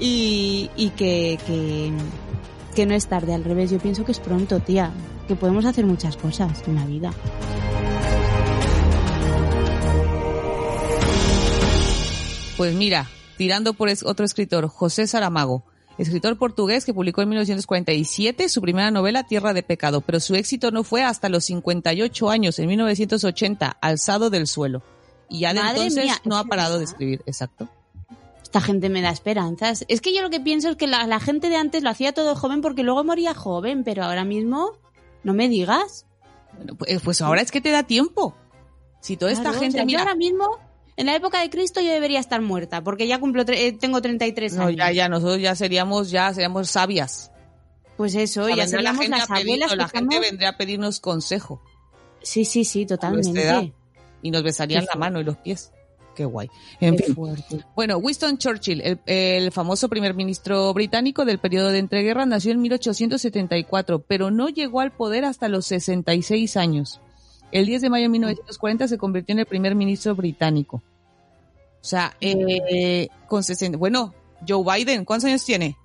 y, y que, que, que no es tarde, al revés. Yo pienso que es pronto, tía. Que podemos hacer muchas cosas en la vida. Pues mira, tirando por otro escritor, José Saramago, escritor portugués que publicó en 1947 su primera novela Tierra de Pecado, pero su éxito no fue hasta los 58 años, en 1980, Alzado del Suelo. Y ya de Madre entonces mía, no ha parado de escribir, exacto. Esta gente me da esperanzas. Es que yo lo que pienso es que la, la gente de antes lo hacía todo joven porque luego moría joven, pero ahora mismo, no me digas. Bueno, pues, pues ahora es que te da tiempo. Si toda esta gente, o sea, yo mira, ahora mismo, en la época de Cristo, yo debería estar muerta porque ya cumplo, tre- eh, tengo 33 no, años. ya, ya, nosotros ya seríamos, ya seríamos sabias. Pues eso, ya la seríamos gente, las abuelas la gente estamos- vendría a pedirnos consejo Sí, sí, sí, totalmente. y nos besarían la mano y los pies. Qué guay. En Qué fin. fuerte. Bueno, Winston Churchill, el, el famoso primer ministro británico del periodo de entreguerras, nació en 1874, pero no llegó al poder hasta los 66 años. El 10 de mayo de 1940 se convirtió en el primer ministro británico. O sea, eh, con 60, bueno, Joe Biden, ¿cuántos años tiene?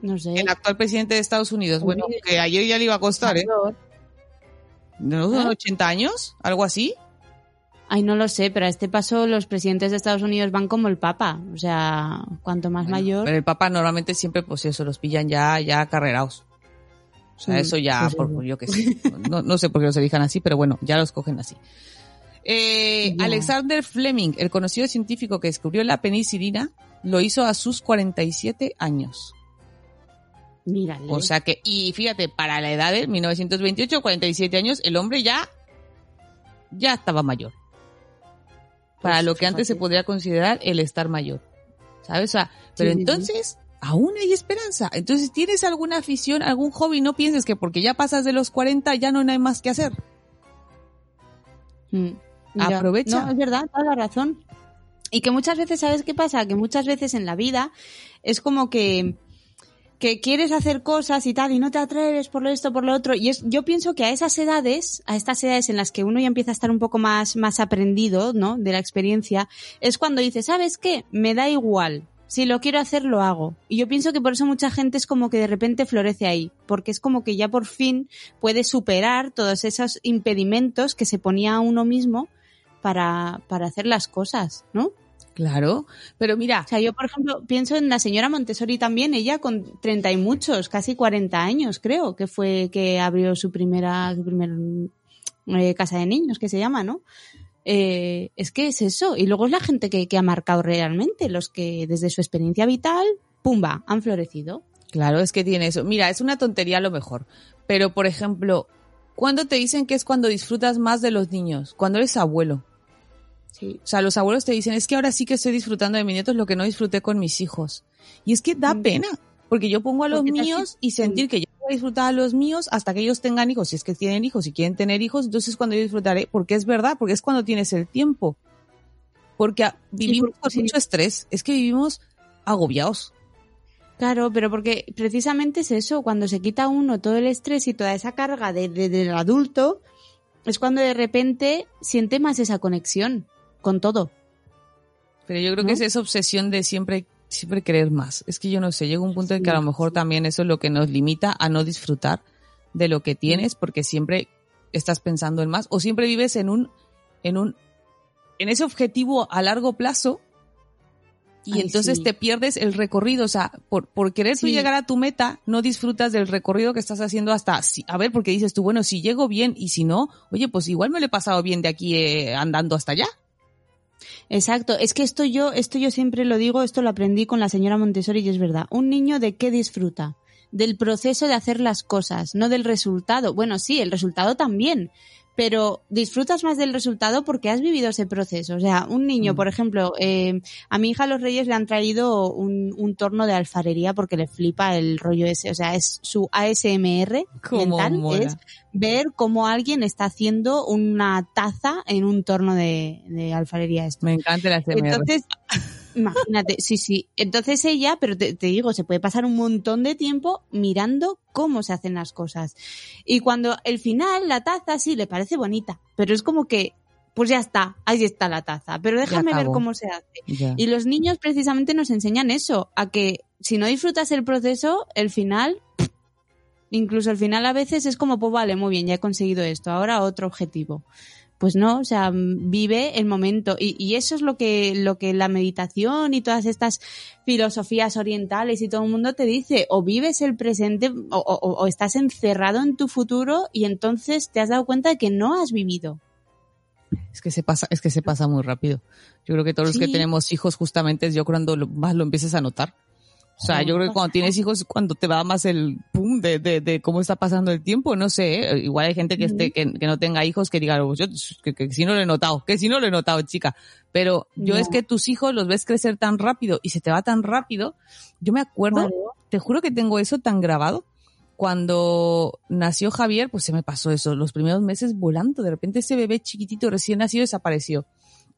No sé. El actual presidente de Estados Unidos. Bueno, que ayer ya le iba a costar, ¿eh? ¿No son ¿Eh? 80 años? ¿Algo así? Ay, no lo sé, pero a este paso los presidentes de Estados Unidos van como el Papa. O sea, cuanto más Bueno, mayor. Pero el Papa normalmente siempre, pues eso, los pillan ya, ya carrerados. O sea, Mm, eso ya, pues por, eso. yo qué sé. No, no sé por qué los elijan así, pero bueno, ya los cogen así. Eh. Alexander Fleming, el conocido científico que descubrió la penicilina, lo hizo a sus 47 años. Mírale. O sea que, y fíjate, para la edad de 1928, 47 años, el hombre ya, ya estaba mayor. Para Pues, lo que antes se podría considerar el estar mayor. ¿Sabes? O sea, pero sí, sí. entonces, aún hay esperanza. Entonces, ¿tienes alguna afición, algún hobby? No pienses que porque ya pasas de los 40 ya no hay más que hacer. Mm. Aprovecha. No, es verdad, toda la razón. Y que muchas veces, ¿sabes qué pasa? Que muchas veces en la vida es como que, que quieres hacer cosas y tal y no te atreves por esto, por lo otro. Y es, yo pienso que a esas edades, a estas edades en las que uno ya empieza a estar un poco más, más aprendido, ¿no? De la experiencia, es cuando dices, ¿sabes qué? Me da igual. Si lo quiero hacer, lo hago. Y yo pienso que por eso mucha gente es como que de repente florece ahí, porque es como que ya por fin puede superar todos esos impedimentos que se ponía a uno mismo para, para hacer las cosas, ¿no? Claro. Pero mira, O sea, yo, por ejemplo, pienso en la señora Montessori también, ella con 30 y muchos, casi 40 años, creo, que fue que abrió su primera, su primer eh, casa de niños, que se llama, ¿no? Eh, es que es eso. Y luego es la gente que, que ha marcado realmente, los que desde su experiencia vital, pumba, han florecido. Claro, es que tiene eso. Mira, es una tontería a lo mejor. Pero, por ejemplo, ¿cuándo te dicen que es cuando disfrutas más de los niños? Cuando eres abuelo. Sí. O sea, los abuelos te dicen, es que ahora sí que estoy disfrutando de mis nietos lo que no disfruté con mis hijos. Y es que da Mm. pena, porque yo pongo a los Porque míos y sentir que yo voy a disfrutar a los míos hasta que ellos tengan hijos. Si es que tienen hijos y quieren tener hijos, entonces cuando yo disfrutaré, porque es verdad, porque es cuando tienes el tiempo. Porque vivimos por- con sí. mucho estrés, es que vivimos agobiados. Claro, pero porque precisamente es eso, cuando se quita uno todo el estrés y toda esa carga de, de- del adulto, es cuando de repente siente más esa conexión con todo. Pero yo creo ¿No? que es esa obsesión de siempre, siempre querer más. Es que yo no sé, llega un punto en que a lo mejor también eso es lo que nos limita a no disfrutar de lo que tienes, porque siempre estás pensando en más, o siempre vives en un, en un, en ese objetivo a largo plazo, y Ay, entonces sí. te pierdes el recorrido, o sea, por, por querer tú Sí. llegar a tu meta, no disfrutas del recorrido que estás haciendo hasta, a ver, porque dices tú, bueno, si llego bien y si no, oye, pues igual me lo he pasado bien de aquí eh, andando hasta allá. Exacto, es que esto yo, esto yo siempre lo digo, esto lo aprendí con la señora Montessori y es verdad. Un niño de qué disfruta? Del proceso de hacer las cosas, no del resultado. Bueno, sí, el resultado también, pero disfrutas más del resultado porque has vivido ese proceso. O sea, un niño, Mm. por ejemplo, eh, a mi hija los Reyes le han traído un, un torno de alfarería porque le flipa el rollo ese. O sea, es su ASMR mental, mola. es ver cómo alguien está haciendo una taza en un torno de, de alfarería. Esto. Me encanta la CMR. Entonces, imagínate, sí, sí. Entonces ella, pero te, te digo, se puede pasar un montón de tiempo mirando cómo se hacen las cosas. Y cuando el final, la taza, sí, le parece bonita, pero es como que, pues ya está, ahí está la taza, pero déjame ver cómo se hace. Ya. Y los niños precisamente nos enseñan eso, a que si no disfrutas el proceso, el final, incluso el final a veces es como, pues vale, muy bien, ya he conseguido esto, ahora otro objetivo. Pues no, o sea, vive el momento. Y, y eso es lo que, lo que la meditación y todas estas filosofías orientales y todo el mundo te dice, o vives el presente o, o- o estás encerrado en tu futuro y entonces te has dado cuenta de que no has vivido. Es que se pasa, es que se pasa muy rápido. Yo creo que todos los que tenemos hijos justamente es yo cuando más lo empieces a notar. O sea, yo creo que cuando tienes hijos es cuando te va más el pum de, de, de cómo está pasando el tiempo, no sé, ¿eh? igual hay gente que, esté, que, que no tenga hijos que diga, "Oh, yo, que, que si no lo he notado, que si no lo he notado, chica. Pero yo No. es que tus hijos los ves crecer tan rápido y se te va tan rápido. Yo me acuerdo, te juro que tengo eso tan grabado. Cuando nació Javier, pues se me pasó eso, los primeros meses volando. De repente ese bebé chiquitito recién nacido desapareció.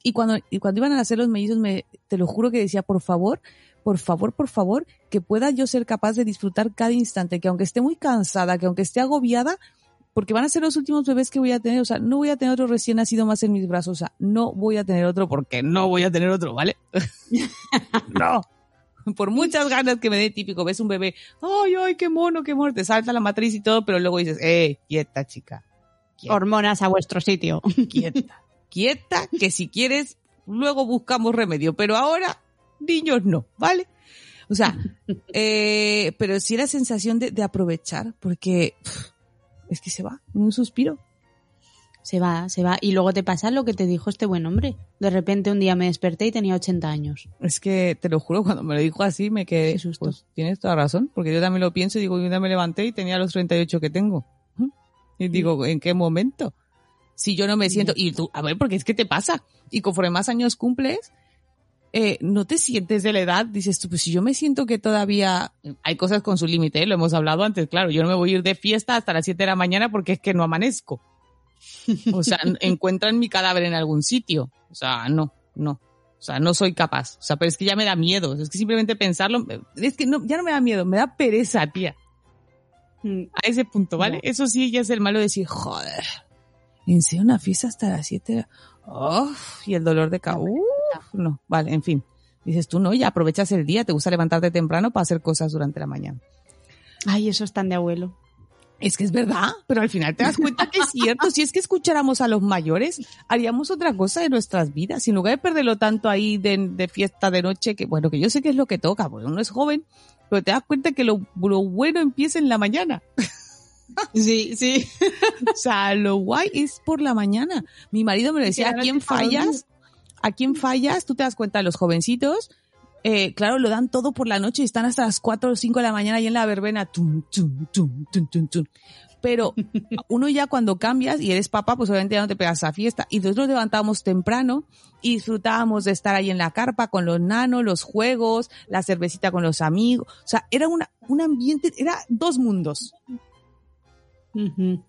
Y cuando, y cuando iban a nacer los mellizos, me, te lo juro que decía, por favor, por favor, por favor, que pueda yo ser capaz de disfrutar cada instante, que aunque esté muy cansada, que aunque esté agobiada, porque van a ser los últimos bebés que voy a tener, o sea, no voy a tener otro recién nacido más en mis brazos, o sea, no voy a tener otro porque no voy a tener otro, ¿vale? no. Por muchas ganas que me dé típico, ves un bebé, ay, ay, qué mono, qué mono, te salta la matriz y todo, pero luego dices, eh, quieta, chica. Quieta, Hormonas a vuestro sitio. quieta. Quieta, que si quieres, luego buscamos remedio, pero ahora, niños no, ¿vale? O sea, eh, pero sí la sensación de, de aprovechar, porque pff, es que se va, en un suspiro. Se va, se va. Y luego te pasa lo que te dijo este buen hombre. De repente un día me desperté y tenía 80 años. Es que te lo juro, cuando me lo dijo así me quedé, Qué susto. pues tienes toda razón, porque yo también lo pienso y digo, yo me levanté y tenía los 38 que tengo. Y digo, ¿en qué momento? Si yo no me siento, y tú, a ver, porque es que te pasa. Y conforme más años cumples, eh, no te sientes de la edad, dices tú, pues si yo me siento que todavía hay cosas con su límite, ¿eh? lo hemos hablado antes, claro, yo no me voy a ir de fiesta hasta las 7 de la mañana porque es que no amanezco. O sea, encuentran mi cadáver en algún sitio. O sea, no, no. O sea, no soy capaz. O sea, pero es que ya me da miedo. Es que simplemente pensarlo, es que no, ya no me da miedo, me da pereza, tía. A ese punto, ¿vale? Eso sí ya es el malo de decir, joder, en serio una fiesta hasta las 7 de la- Uf, y el dolor de cabeza. No, vale, en fin. Dices tú, no, ya aprovechas el día, te gusta levantarte temprano para hacer cosas durante la mañana. Ay, eso es tan de abuelo. Es que es verdad, pero al final te das cuenta que es cierto. Si es que escucháramos a los mayores, haríamos otra cosa de nuestras vidas. En lugar de perderlo tanto ahí de, de fiesta de noche, que bueno, que yo sé que es lo que toca, porque uno es joven, pero te das cuenta que lo, lo bueno empieza en la mañana. Sí, sí. O sea, lo guay es por la mañana. Mi marido me lo decía, ¿a quién fallas? ¿A quién fallas? Tú te das cuenta, los jovencitos, eh, claro, lo dan todo por la noche y están hasta las 4 o 5 de la mañana ahí en la verbena. Tum, tum, tum. Pero uno ya cuando cambias y eres papá, pues obviamente ya no te pegas a fiesta. Y nosotros nos levantábamos temprano y disfrutábamos de estar ahí en la carpa con los nanos, los juegos, la cervecita con los amigos. O sea, era una, un ambiente, era dos mundos.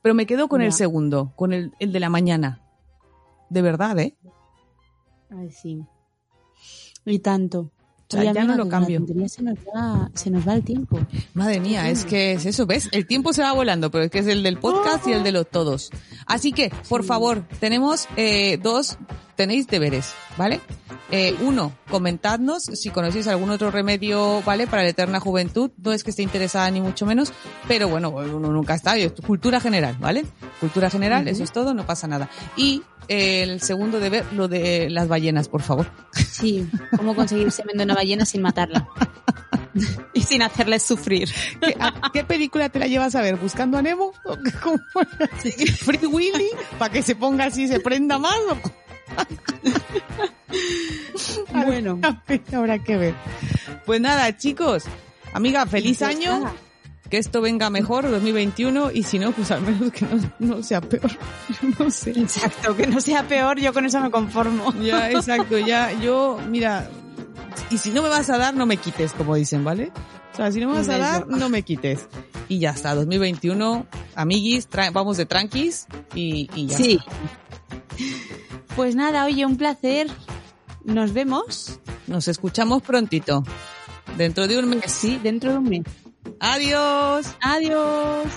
Pero me quedo con el segundo, con el, el de la mañana. De verdad, ¿eh? Ay, sí. Y tanto. Sea, ya amiga, no lo la cambio. Se nos, va, se nos va el tiempo. Madre mía, es que es eso, ¿ves? El tiempo se va volando, pero es que es el del podcast y el de los todos. Así que, por favor, tenemos eh, dos, tenéis deberes, ¿vale? Eh, uno, comentadnos si conocéis algún otro remedio, ¿vale? Para la eterna juventud. No es que esté interesada ni mucho menos, pero bueno, uno nunca está. Cultura general, ¿vale? Cultura general, eso es todo, no pasa nada. Y el segundo deber, lo de las ballenas, por favor. Sí, cómo conseguir semen de una ballena sin matarla. y sin hacerles sufrir. ¿Qué, a- qué película te la llevas a ver? ¿Buscando a Nemo? ¿Free Willy? ¿Para que se ponga así y se prenda más? Bueno. Habrá que ver. Pues nada, chicos. Amiga, feliz año. Que esto venga mejor, 2021. Y si no, pues al menos que no, no sea peor. No sé. Exacto, que no sea peor, yo con eso me conformo. Ya, exacto. Ya, yo, mira. Y si no me vas a dar, no me quites, como dicen, ¿vale? O sea, si no me vas a dar, no me quites. Y ya está, 2021, amiguis, vamos de tranquis y, y ya. Sí. Pues nada, oye, un placer. Nos vemos. Nos escuchamos prontito. Dentro de un mes. Sí, dentro de un mes. Adiós. Adiós.